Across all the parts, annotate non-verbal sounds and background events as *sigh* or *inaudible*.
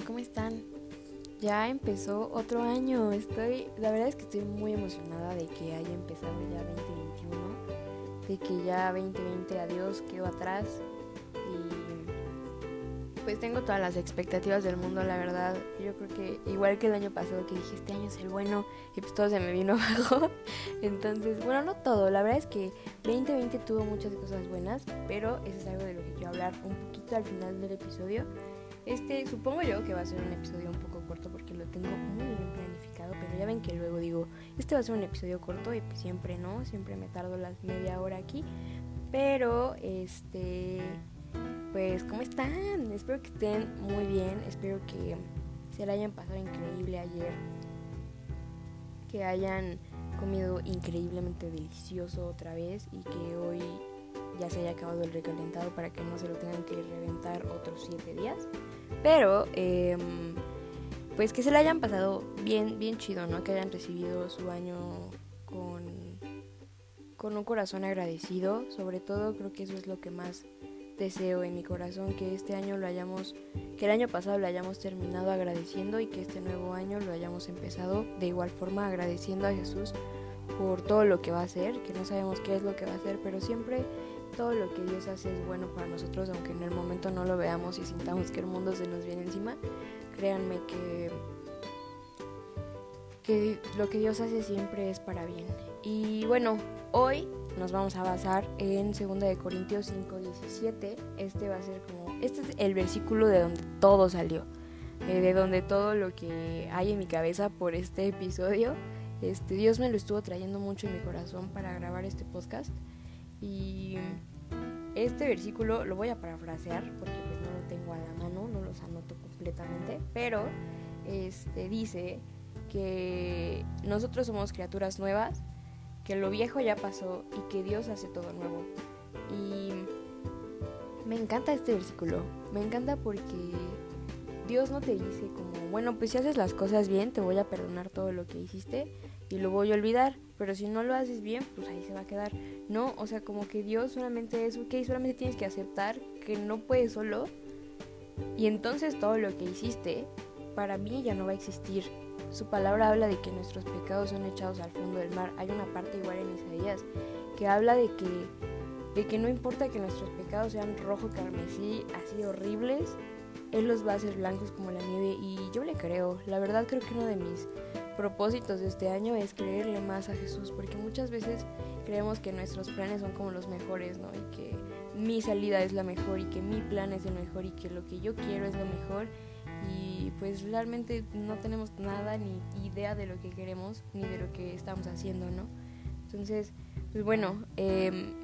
¿cómo están? Ya empezó otro año, estoy, la verdad es que estoy muy emocionada de que haya empezado ya 2021, de que ya 2020 adiós quedó atrás y pues tengo todas las expectativas del mundo, la verdad. Yo creo que igual que el año pasado que dije este año es el bueno y pues todo se me vino *laughs* abajo. Entonces, bueno, no todo, la verdad es que 2020 tuvo muchas cosas buenas, pero eso es algo de lo que quiero hablar un poquito al final del episodio. Este, supongo yo que va a ser un episodio un poco corto porque lo tengo muy bien planificado, pero ya ven que luego digo, este va a ser un episodio corto y pues siempre no, siempre me tardo las media hora aquí. Pero, este, pues, ¿cómo están? Espero que estén muy bien, espero que se la hayan pasado increíble ayer, que hayan comido increíblemente delicioso otra vez y que hoy ya se haya acabado el recalentado para que no se lo tengan que reventar otros 7 días. Pero, eh, pues que se le hayan pasado bien, bien chido, ¿no? Que hayan recibido su año con, con un corazón agradecido. Sobre todo creo que eso es lo que más deseo en mi corazón, que este año lo hayamos, que el año pasado lo hayamos terminado agradeciendo y que este nuevo año lo hayamos empezado de igual forma agradeciendo a Jesús por todo lo que va a hacer, que no sabemos qué es lo que va a hacer, pero siempre todo lo que Dios hace es bueno para nosotros, aunque en el momento no lo veamos y sintamos que el mundo se nos viene encima. Créanme que, que lo que Dios hace siempre es para bien. Y bueno, hoy nos vamos a basar en 2 de Corintios 5, 17. Este va a ser como, este es el versículo de donde todo salió, eh, de donde todo lo que hay en mi cabeza por este episodio. Este, Dios me lo estuvo trayendo mucho en mi corazón para grabar este podcast. Y este versículo lo voy a parafrasear porque pues no lo tengo a la mano, no los anoto completamente, pero este dice que nosotros somos criaturas nuevas, que lo viejo ya pasó y que Dios hace todo nuevo. Y me encanta este versículo, me encanta porque Dios no te dice como, bueno, pues si haces las cosas bien, te voy a perdonar todo lo que hiciste y lo voy a olvidar, pero si no lo haces bien, pues ahí se va a quedar. No, o sea, como que Dios solamente es, ok, solamente tienes que aceptar que no puedes solo y entonces todo lo que hiciste para mí ya no va a existir. Su palabra habla de que nuestros pecados son echados al fondo del mar. Hay una parte igual en Isaías que habla de que de que no importa que nuestros pecados sean rojo carmesí, así horribles, él los va a hacer blancos como la nieve y yo le creo. La verdad creo que uno de mis propósitos de este año es creerle más a Jesús, porque muchas veces creemos que nuestros planes son como los mejores, ¿no? Y que mi salida es la mejor y que mi plan es el mejor y que lo que yo quiero es lo mejor y pues realmente no tenemos nada ni idea de lo que queremos ni de lo que estamos haciendo, ¿no? Entonces, pues bueno, eh,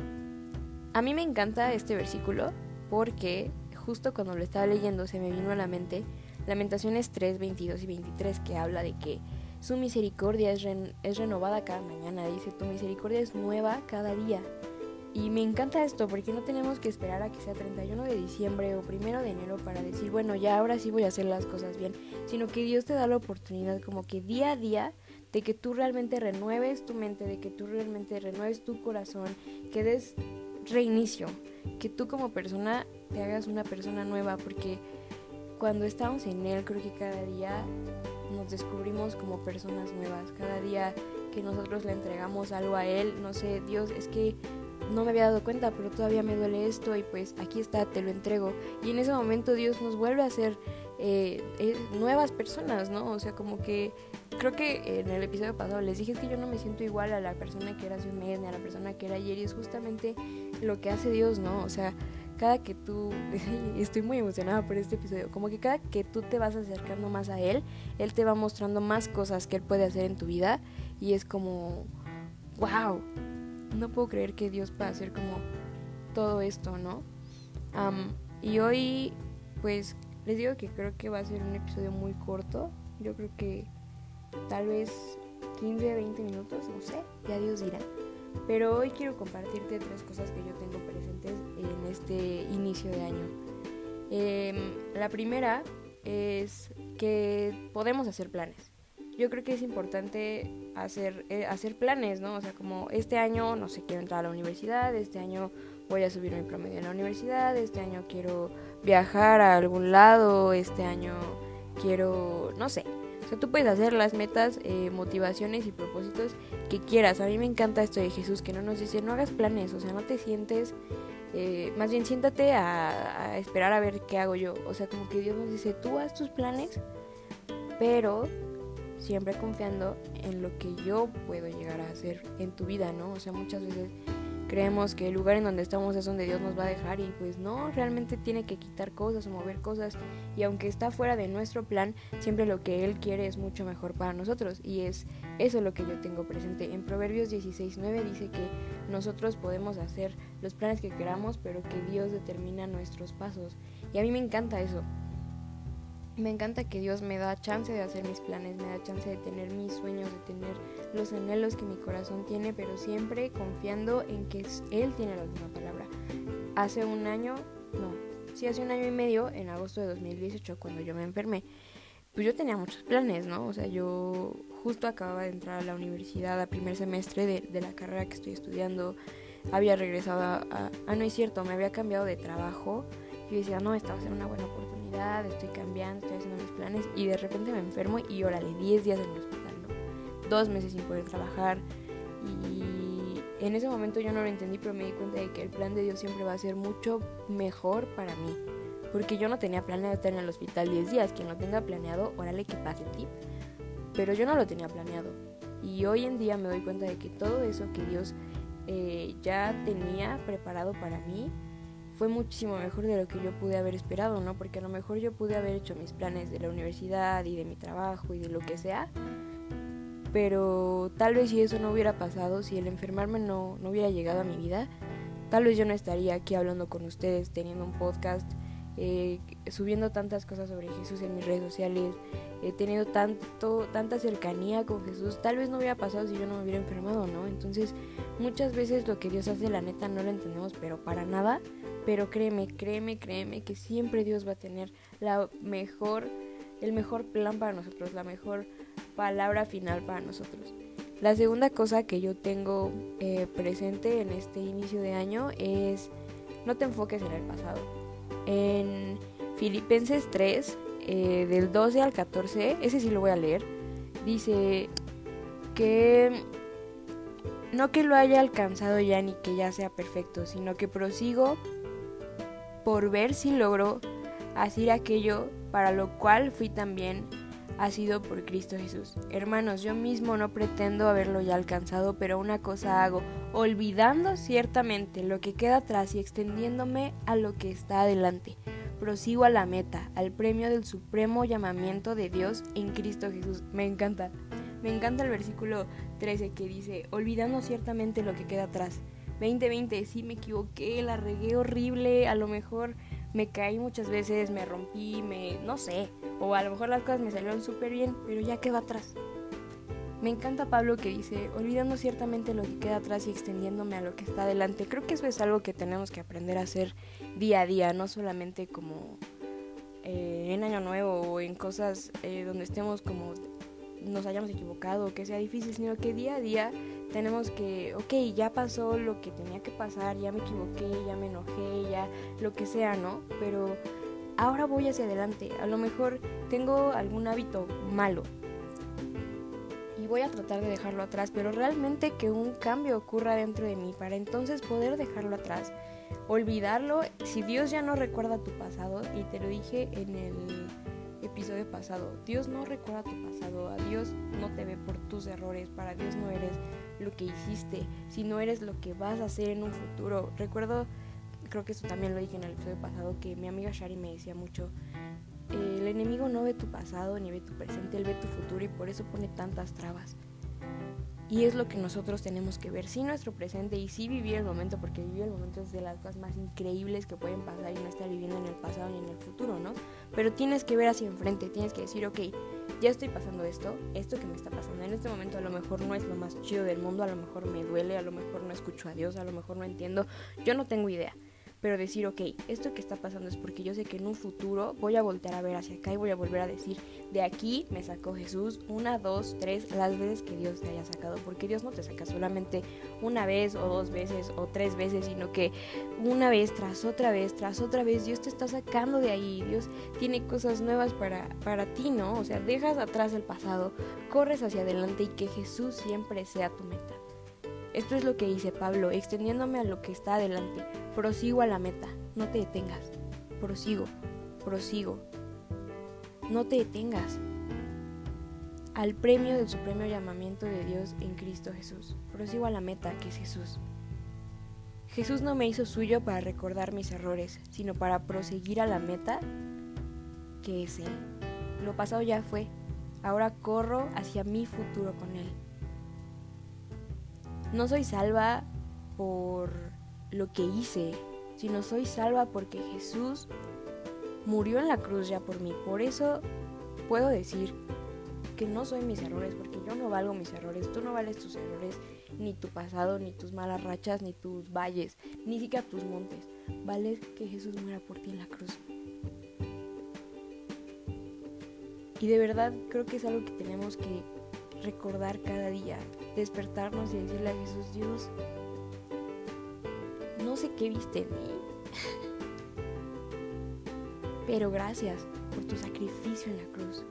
a mí me encanta este versículo porque justo cuando lo estaba leyendo se me vino a la mente Lamentaciones 3, 22 y 23 que habla de que su misericordia es, renovada cada mañana. Dice, tu misericordia es nueva cada día. Y me encanta esto porque no tenemos que esperar a que sea 31 de diciembre o 1 de enero para decir, bueno, ya ahora sí voy a hacer las cosas bien, sino que Dios te da la oportunidad como que día a día de que tú realmente renueves tu mente, de que tú realmente renueves tu corazón, que des reinicio, que tú como persona te hagas una persona nueva, porque cuando estamos en Él creo que cada día nos descubrimos como personas nuevas. Cada día que nosotros le entregamos algo a Él, no sé, Dios, es que no me había dado cuenta, pero todavía me duele esto y pues aquí está, te lo entrego. Y en ese momento Dios nos vuelve a hacer eh, nuevas personas, ¿no? O sea, como que creo que en el episodio pasado les dije que yo no me siento igual a la persona que era hace mes ni a la persona que era ayer y es justamente lo que hace Dios, ¿no? O sea, cada que tú, *laughs* estoy muy emocionada por este episodio, como que cada que tú te vas acercando más a Él, Él te va mostrando más cosas que Él puede hacer en tu vida y es como, wow, no puedo creer que Dios pueda hacer como todo esto, ¿no? y hoy, pues, les digo que creo que va a ser un episodio muy corto, yo creo que tal vez 15, 20 minutos, no sé, ya Dios dirá. Pero hoy quiero compartirte tres cosas que yo tengo presentes en este inicio de año. Em, la primera es que podemos hacer planes. Yo creo que es importante hacer, eh, hacer planes, ¿no? O sea, como este año, no sé, quiero entrar a la universidad, este año voy a subir mi promedio en la universidad, este año quiero viajar a algún lado, este año quiero, no sé. O sea, tú puedes hacer las metas, eh, motivaciones y propósitos que quieras. A mí me encanta esto de Jesús, que no nos dice, no hagas planes, o sea, no te sientes, eh, más bien siéntate a, a esperar a ver qué hago yo. O sea, como que Dios nos dice, tú haz tus planes, pero siempre confiando en lo que yo puedo llegar a hacer en tu vida, ¿no? O sea, muchas veces creemos que el lugar en donde estamos es donde Dios nos va a dejar y pues no, realmente tiene que quitar cosas o mover cosas y aunque está fuera de nuestro plan, siempre lo que Él quiere es mucho mejor para nosotros y es eso lo que yo tengo presente. En Proverbios 16.9 dice que nosotros podemos hacer los planes que queramos, pero que Dios determina nuestros pasos y a mí me encanta eso. Me encanta que Dios me da chance de hacer mis planes, me da chance de tener mis sueños, de tener los anhelos que mi corazón tiene, pero siempre confiando en que Él tiene la última palabra. Hace un año, no, sí, hace un año y medio, en agosto de 2018, cuando yo me enfermé, pues yo tenía muchos planes, ¿no? O sea, yo justo acababa de entrar a la universidad a primer semestre de, la carrera que estoy estudiando, había regresado a, Ah, no es cierto, me había cambiado de trabajo y decía, no, esta va a ser una buena oportunidad estoy cambiando, estoy haciendo mis planes y de repente me enfermo y órale, 10 días en el hospital, ¿no? Dos meses sin poder trabajar y en ese momento yo no lo entendí, pero me di cuenta de que el plan de Dios siempre va a ser mucho mejor para mí. Porque yo no tenía planeado estar en el hospital 10 días. Quien lo tenga planeado, órale que pase ti. Pero yo no lo tenía planeado. Y hoy en día me doy cuenta de que todo eso que Dios eh, ya tenía preparado para mí fue muchísimo mejor de lo que yo pude haber esperado, ¿no? Porque a lo mejor yo pude haber hecho mis planes de la universidad y de mi trabajo y de lo que sea, pero tal vez si eso no hubiera pasado, si el enfermarme no, no hubiera llegado a mi vida, tal vez yo no estaría aquí hablando con ustedes, teniendo un podcast, eh, subiendo tantas cosas sobre Jesús en mis redes sociales, he tenido tanto, tanta cercanía con Jesús, tal vez no hubiera pasado si yo no me hubiera enfermado, ¿no? Entonces, muchas veces lo que Dios hace, la neta, no lo entendemos, pero para nada. Pero créeme, créeme, créeme que siempre Dios va a tener la mejor, el mejor plan para nosotros, la mejor palabra final para nosotros. La segunda cosa que yo tengo eh, presente en este inicio de año es no te enfoques en el pasado. En Filipenses 3, eh, del 12 al 14, ese sí lo voy a leer, dice que no que lo haya alcanzado ya ni que ya sea perfecto, sino que prosigo por ver si logro hacer aquello para lo cual fui también sido por Cristo Jesús. Hermanos, yo mismo no pretendo haberlo ya alcanzado, pero una cosa hago, olvidando ciertamente lo que queda atrás y extendiéndome a lo que está adelante. Prosigo a la meta, al premio del supremo llamamiento de Dios en Cristo Jesús. Me encanta. Me encanta el versículo 13 que dice, olvidando ciertamente lo que queda atrás 2020 sí me equivoqué, la regué horrible, a lo mejor me caí muchas veces, me rompí, me no sé, o a lo mejor las cosas me salieron súper bien, pero ya quedó atrás. Me encanta Pablo que dice, olvidando ciertamente lo que queda atrás y extendiéndome a lo que está adelante. Creo que eso es algo que tenemos que aprender a hacer día a día, no solamente como eh, en Año Nuevo o en cosas eh, donde estemos como nos hayamos equivocado, que sea difícil, sino que día a día tenemos que, ok, ya pasó lo que tenía que pasar, ya me equivoqué, ya me enojé, ya lo que sea, ¿no? Pero ahora voy hacia adelante. A lo mejor tengo algún hábito malo y voy a tratar de dejarlo atrás, pero realmente que un cambio ocurra dentro de mí para entonces poder dejarlo atrás, olvidarlo. Si Dios ya no recuerda tu pasado, y te lo dije en el episodio pasado, Dios no recuerda tu pasado, a Dios no te ve por tus errores, para Dios no eres lo que hiciste, si no eres lo que vas a hacer en un futuro. Recuerdo, creo que eso también lo dije en el episodio pasado, que mi amiga Shari me decía mucho, el enemigo no ve tu pasado ni ve tu presente, él ve tu futuro y por eso pone tantas trabas. Y es lo que nosotros tenemos que ver, sí nuestro presente y sí vivir el momento, porque vivir el momento es de las cosas más increíbles que pueden pasar y no estar viviendo en el pasado ni en el futuro, ¿no? Pero tienes que ver hacia enfrente, tienes que decir, ok, ya estoy pasando esto, esto que me está pasando en este momento a lo mejor no es lo más chido del mundo, a lo mejor me duele, a lo mejor no escucho a Dios, a lo mejor no entiendo, yo no tengo idea. Pero decir, ok, esto que está pasando es porque yo sé que en un futuro voy a voltear a ver hacia acá y voy a volver a decir, de aquí me sacó Jesús una, dos, tres, las veces que Dios te haya sacado, porque Dios no te saca solamente una vez o dos veces o tres veces, sino que una vez tras otra vez, tras otra vez, Dios te está sacando de ahí, Dios tiene cosas nuevas para, para ti, ¿no? O sea, dejas atrás el pasado, corres hacia adelante y que Jesús siempre sea tu meta. Esto es lo que dice Pablo, extendiéndome a lo que está adelante. Prosigo a la meta, no te detengas. Prosigo, prosigo. No te detengas. Al premio del supremo llamamiento de Dios en Cristo Jesús. Prosigo a la meta que es Jesús. Jesús no me hizo suyo para recordar mis errores, sino para proseguir a la meta que es Él. Lo pasado ya fue, ahora corro hacia mi futuro con Él. No soy salva por lo que hice, sino soy salva porque Jesús murió en la cruz ya por mí. Por eso puedo decir que no soy mis errores, porque yo no valgo mis errores, tú no vales tus errores, ni tu pasado, ni tus malas rachas, ni tus valles, ni siquiera tus montes. Vale que Jesús muera por ti en la cruz. Y de verdad creo que es algo que tenemos que recordar cada día, despertarnos y decirle a Jesús, Dios, no sé qué viste en mí, *laughs* pero gracias por tu sacrificio en la cruz.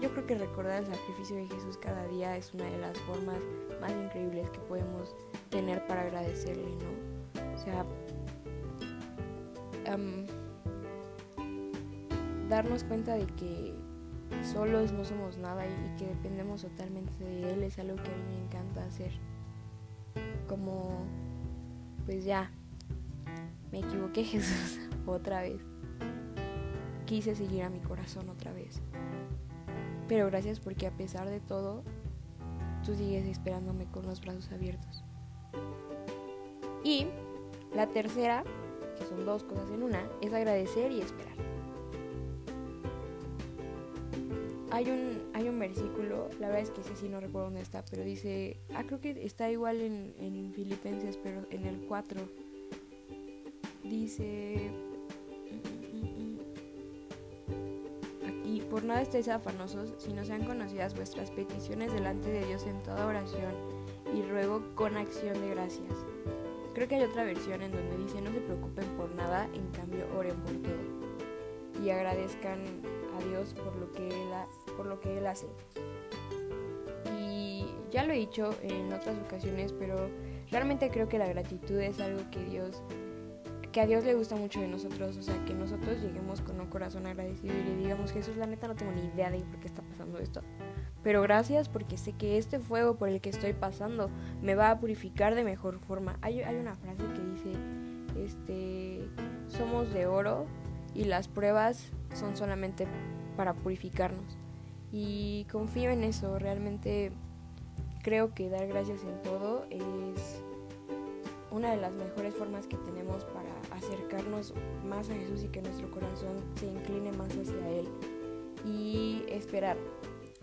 yo creo que recordar el sacrificio de Jesús cada día es una de las formas más increíbles que podemos tener para agradecerle, ¿no? O sea, darnos cuenta de que solos no somos nada y, que dependemos totalmente de Él es algo que a mí me encanta hacer. Como, pues ya, me equivoqué *laughs* Jesús otra vez. Quise seguir a mi corazón otra vez. Pero gracias porque a pesar de todo, tú sigues esperándome con los brazos abiertos. Y la tercera, que son dos cosas en una, es agradecer y esperar. Hay un, hay un versículo, la verdad es que ese sí no recuerdo dónde está, pero dice, ah, creo que está igual en, en Filipenses, pero en el 4. Dice, y por nada estéis afanosos, si no sean conocidas vuestras peticiones delante de Dios en toda oración y ruego con acción de gracias. Creo que hay otra versión en donde dice, no se preocupen por nada, en cambio oren por todo. Y agradezcan a Dios por lo que Él, por lo que él hace. Y ya lo he dicho en otras ocasiones, pero realmente creo que la gratitud es algo que Dios que a Dios le gusta mucho de nosotros, o sea, que nosotros lleguemos con un corazón agradecido y le digamos, Jesús, la neta no tengo ni idea de por qué está pasando esto. Pero gracias porque sé que este fuego por el que estoy pasando me va a purificar de mejor forma. Hay, hay una frase que dice, este, somos de oro y las pruebas son solamente para purificarnos. Y confío en eso, realmente creo que dar gracias en todo es una de las mejores formas que tenemos para acercarnos más a Jesús y que nuestro corazón se incline más hacia Él. Y esperar.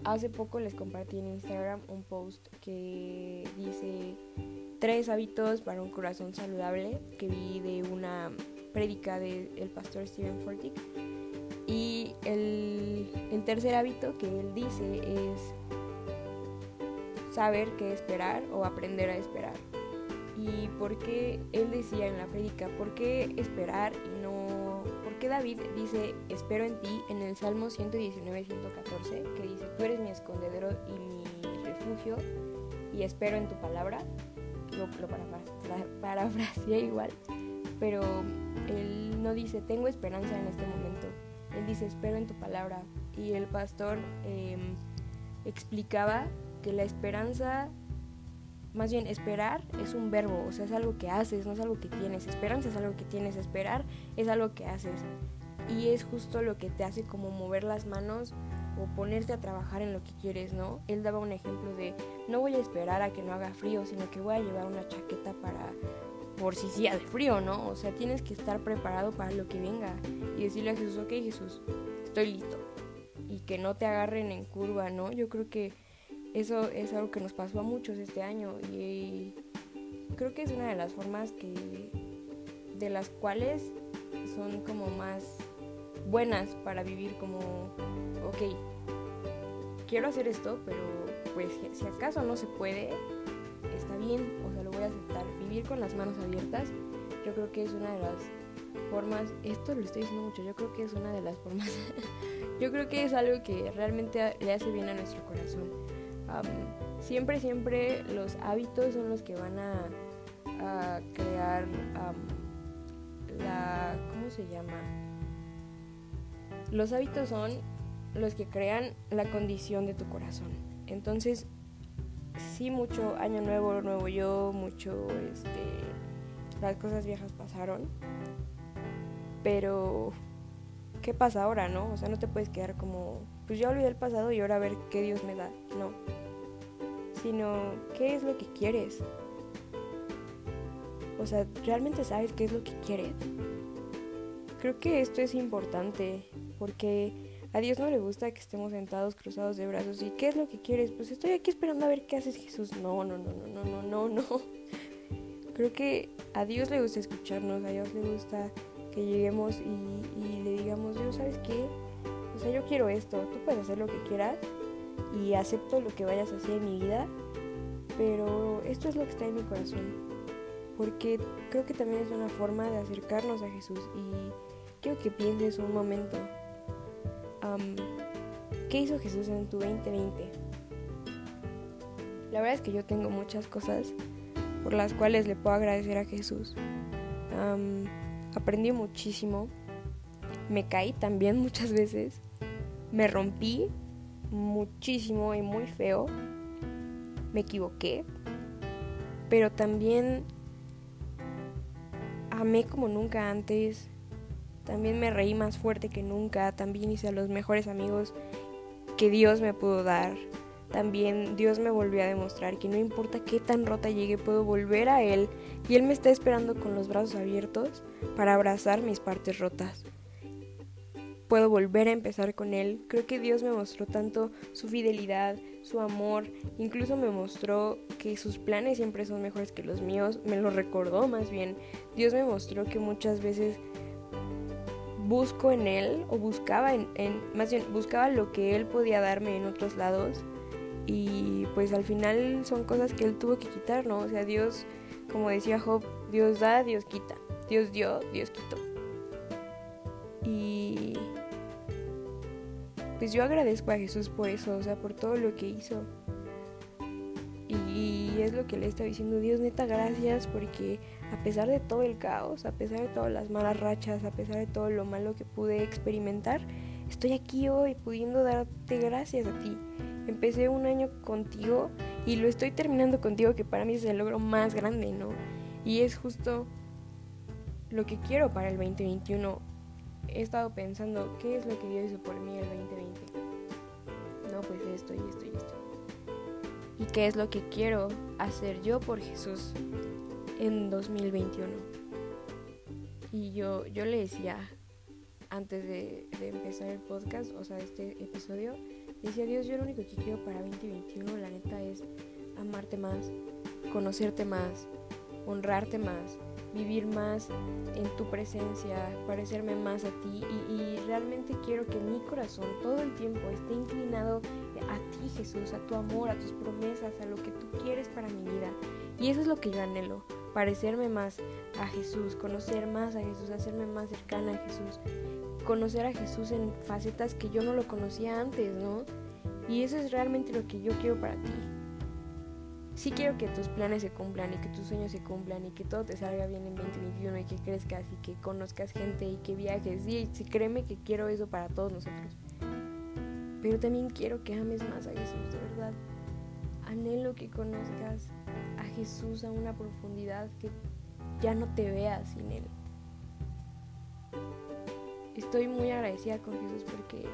Hace poco les compartí en Instagram un post que dice tres hábitos para un corazón saludable que vi de una prédica del pastor Steven Fortick y el, tercer hábito que él dice es saber qué esperar o aprender a esperar. ¿Y por qué él decía en la prédica, por qué esperar y no... ¿Por qué David dice, espero en ti en el Salmo 119, 114, que dice, tú eres mi escondedero y mi refugio y espero en tu palabra? Lo, lo parafraseé igual, pero él no dice, tengo esperanza en este momento, él dice, espero en tu palabra. Y el pastor em, explicaba que la esperanza, más bien esperar es un verbo, o sea, es algo que haces, no es algo que tienes. Esperanza es algo que tienes, esperar es algo que haces. Y es justo lo que te hace como mover las manos o ponerte a trabajar en lo que quieres, ¿no? Él daba un ejemplo de, no voy a esperar a que no haga frío, sino que voy a llevar una chaqueta para por si sí hace frío, ¿no? O sea, tienes que estar preparado para lo que venga y decirle a Jesús, ok Jesús, estoy listo. Y que no te agarren en curva, ¿no? Yo creo que eso es algo que nos pasó a muchos este año y creo que es una de las formas que de las cuales son como más buenas para vivir como, ok, quiero hacer esto, pero pues si acaso no se puede, está bien, Con las manos abiertas, yo creo que es una de las formas, esto lo estoy diciendo mucho, yo creo que es una de las formas, *laughs* yo creo que es algo que realmente le hace bien a nuestro corazón. siempre, siempre los hábitos son los que van a, a crear la, ¿cómo se llama? Los hábitos son los que crean la condición de tu corazón. Entonces, sí, mucho año nuevo, nuevo yo, mucho, este, las cosas viejas pasaron. Pero, ¿qué pasa ahora, no? O sea, no te puedes quedar como, pues ya olvidé el pasado y ahora a ver qué Dios me da. No. Sino, ¿qué es lo que quieres? O sea, ¿realmente sabes qué es lo que quieres? Creo que esto es importante porque a Dios no le gusta que estemos sentados cruzados de brazos y ¿qué es lo que quieres? Pues estoy aquí esperando a ver qué haces Jesús. No, no, no, no, no, no, no, no. Creo que a Dios le gusta escucharnos, a Dios le gusta que lleguemos y, le digamos, Dios, ¿sabes qué? O sea, yo quiero esto, tú puedes hacer lo que quieras y acepto lo que vayas a hacer en mi vida, pero esto es lo que está en mi corazón. Porque creo que también es una forma de acercarnos a Jesús y quiero que pienses un momento ¿Qué hizo Jesús en tu 2020? La verdad es que yo tengo muchas cosas por las cuales le puedo agradecer a Jesús. aprendí muchísimo. Me caí también muchas veces. Me rompí muchísimo y muy feo. Me equivoqué. Pero también amé como nunca antes. También me reí más fuerte que nunca, también hice a los mejores amigos que Dios me pudo dar. También Dios me volvió a demostrar que no importa qué tan rota llegue, puedo volver a Él y Él me está esperando con los brazos abiertos para abrazar mis partes rotas. Puedo volver a empezar con Él. Creo que Dios me mostró tanto su fidelidad, su amor, incluso me mostró que sus planes siempre son mejores que los míos, me lo recordó más bien. Dios me mostró que muchas veces busco en él o buscaba en, más bien buscaba lo que él podía darme en otros lados y pues al final son cosas que él tuvo que quitar, ¿no? O sea, Dios, como decía Job, Dios da, Dios quita, Dios dio, Dios quitó. Y pues yo agradezco a Jesús por eso, o sea, por todo lo que hizo. Y es lo que le está diciendo Dios, neta, gracias porque a pesar de todo el caos, a pesar de todas las malas rachas, a pesar de todo lo malo que pude experimentar, estoy aquí hoy pudiendo darte gracias a ti. Empecé un año contigo y lo estoy terminando contigo, que para mí es el logro más grande, ¿no? Y es justo lo que quiero para el 2021. He estado pensando, ¿qué es lo que Dios hizo por mí el 2020? No, pues esto y esto y esto. ¿Y qué es lo que quiero hacer yo por Jesús en 2021. Y yo, yo le decía antes de, empezar el podcast, o sea, este episodio, decía Dios, yo lo único que quiero para 2021, la neta, es amarte más, conocerte más, honrarte más, vivir más en tu presencia, parecerme más a ti y, y, realmente quiero que mi corazón todo el tiempo esté inclinado a ti Jesús, a tu amor, a tus promesas, a lo que tú quieres para mi vida. Y eso es lo que yo anhelo parecerme más a Jesús, conocer más a Jesús, hacerme más cercana a Jesús, conocer a Jesús en facetas que yo no lo conocía antes, ¿no? Y eso es realmente lo que yo quiero para ti. Sí quiero que tus planes se cumplan y que tus sueños se cumplan y que todo te salga bien en 2021 y que crezcas y que conozcas gente y que viajes. Sí, sí créeme que quiero eso para todos nosotros. Pero también quiero que ames más a Jesús, de verdad. Anhelo que conozcas a Jesús a una profundidad que ya no te veas sin Él. Estoy muy agradecida con Jesús porque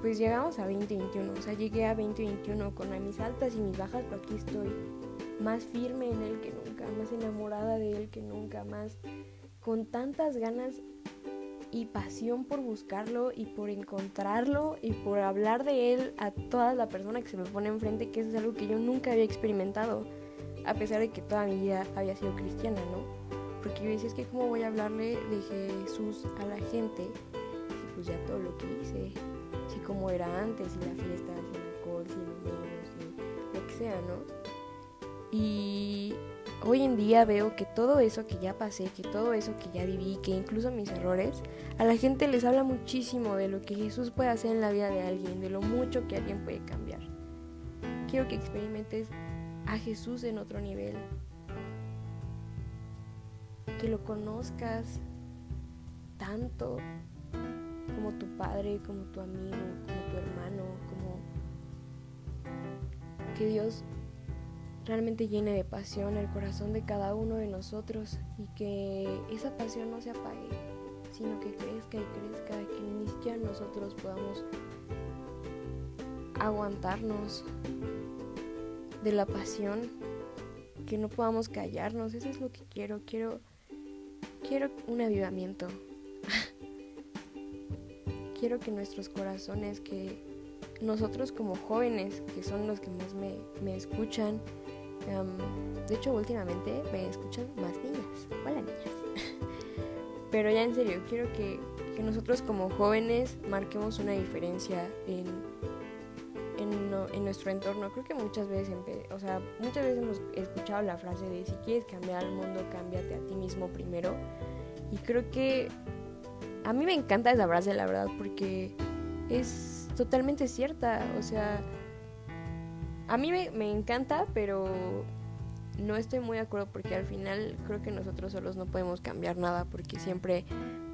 pues llegamos a 2021, o sea, llegué a 2021 con mis altas y mis bajas, pero aquí estoy más firme en Él que nunca, más enamorada de Él que nunca, más con tantas ganas y pasión por buscarlo y por encontrarlo y por hablar de él a toda la persona que se me pone enfrente, que eso es algo que yo nunca había experimentado, a pesar de que toda mi vida había sido cristiana, ¿no? porque yo decía, es que cómo voy a hablarle de Jesús a la gente, si pues ya todo lo que hice, si como era antes, si la fiesta, sin alcohol, sin niños, sin lo que sea, ¿no? Y hoy en día veo que todo eso que ya pasé, que todo eso que ya viví, que incluso mis errores, a la gente les habla muchísimo de lo que Jesús puede hacer en la vida de alguien, de lo mucho que alguien puede cambiar. Quiero que experimentes a Jesús en otro nivel, que lo conozcas tanto como tu padre, como tu amigo, como tu hermano, como que Dios realmente llene de pasión el corazón de cada uno de nosotros y que esa pasión no se apague, sino que crezca y crezca, que ni siquiera nosotros podamos aguantarnos de la pasión, que no podamos callarnos, eso es lo que quiero, quiero quiero un avivamiento. *laughs* quiero que nuestros corazones, que nosotros como jóvenes, que son los que más me, me escuchan, de hecho, últimamente me escuchan más niñas. Hola, niñas. *laughs* Pero ya en serio, quiero que, que nosotros como jóvenes marquemos una diferencia en, en, en, nuestro entorno. Creo que muchas veces, o sea, muchas veces hemos escuchado la frase de si quieres cambiar al mundo, cámbiate a ti mismo primero. Y creo que a mí me encanta esa frase, la verdad, porque es totalmente cierta. O sea, a mí me, encanta, pero no estoy muy de acuerdo porque al final creo que nosotros solos no podemos cambiar nada porque siempre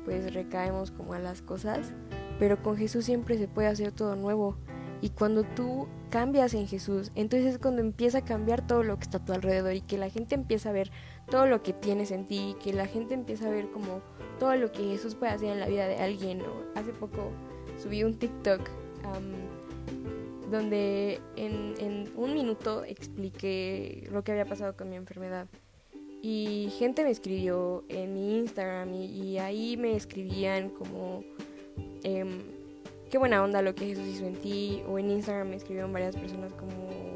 pues recaemos como a las cosas, pero con Jesús siempre se puede hacer todo nuevo. Y cuando tú cambias en Jesús, entonces es cuando empieza a cambiar todo lo que está a tu alrededor y que la gente empieza a ver todo lo que tienes en ti, que la gente empieza a ver como todo lo que Jesús puede hacer en la vida de alguien. Hace poco subí un TikTok donde en, un minuto expliqué lo que había pasado con mi enfermedad. Y gente me escribió en mi Instagram y, ahí me escribían como, em, qué buena onda lo que Jesús hizo en ti. O en Instagram me escribieron varias personas como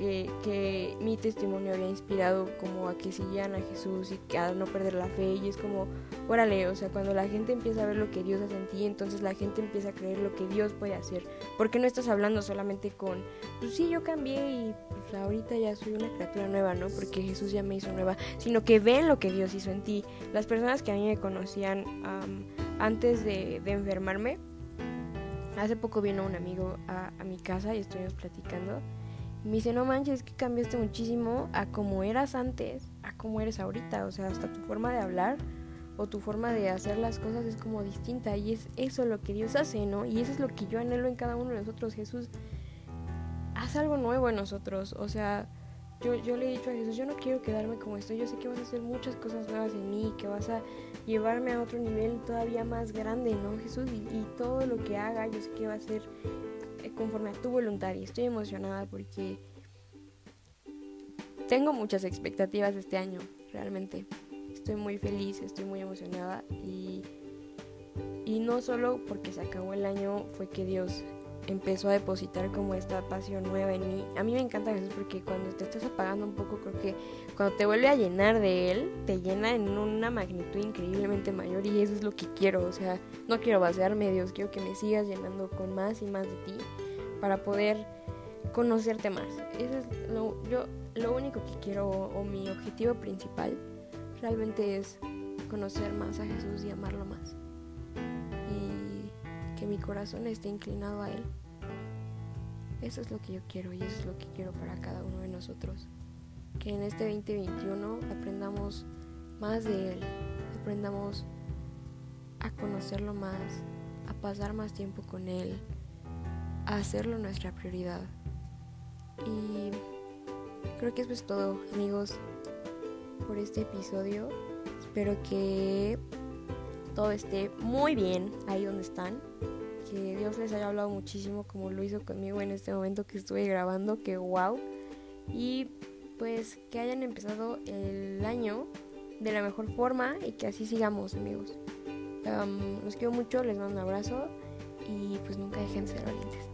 que, mi testimonio había inspirado como a que siguieran a Jesús y a no perder la fe y es como, órale, o sea, cuando la gente empieza a ver lo que Dios hace en ti, entonces la gente empieza a creer lo que Dios puede hacer, porque no estás hablando solamente con, pues sí, yo cambié y pues ahorita ya soy una criatura nueva, ¿no? Porque Jesús ya me hizo nueva, sino que ven lo que Dios hizo en ti. Las personas que a mí me conocían antes de, enfermarme, hace poco vino un amigo a, a mi casa y estuvimos platicando me dice, no manches, que cambiaste muchísimo a como eras antes, a como eres ahorita. O sea, hasta tu forma de hablar o tu forma de hacer las cosas es como distinta. Y es eso lo que Dios hace, ¿no? Y eso es lo que yo anhelo en cada uno de nosotros. Jesús, haz algo nuevo en nosotros. O sea, yo, yo le he dicho a Jesús, yo no quiero quedarme como estoy. Yo sé que vas a hacer muchas cosas nuevas en mí, que vas a llevarme a otro nivel todavía más grande, ¿no, Jesús? Y, y todo lo que haga, yo sé que va a ser conforme a tu voluntad y estoy emocionada porque tengo muchas expectativas este año, realmente. Estoy muy feliz, estoy muy emocionada y, y no solo porque se acabó el año fue que Dios empezó a depositar como esta pasión nueva en mí. A mí me encanta Jesús porque cuando te estás apagando un poco, creo que cuando te vuelve a llenar de Él, te llena en una magnitud increíblemente mayor y eso es lo que quiero. O sea, no quiero vaciarme, Dios, quiero que me sigas llenando con más y más de ti para poder conocerte más. Eso es lo, yo, lo único que quiero o, mi objetivo principal realmente es conocer más a Jesús y amarlo más. Y que mi corazón esté inclinado a Él. Eso es lo que yo quiero y eso es lo que quiero para cada uno de nosotros. Que en este 2021 aprendamos más de Él, aprendamos a conocerlo más, a pasar más tiempo con Él, hacerlo nuestra prioridad. Y creo que eso es todo, amigos, por este episodio. Espero que todo esté muy bien ahí donde están. Que Dios les haya hablado muchísimo como lo hizo conmigo en este momento que estuve grabando, que wow. Y pues que hayan empezado el año de la mejor forma y que así sigamos, amigos. los quiero mucho, les mando un abrazo y pues nunca dejen de ser valientes.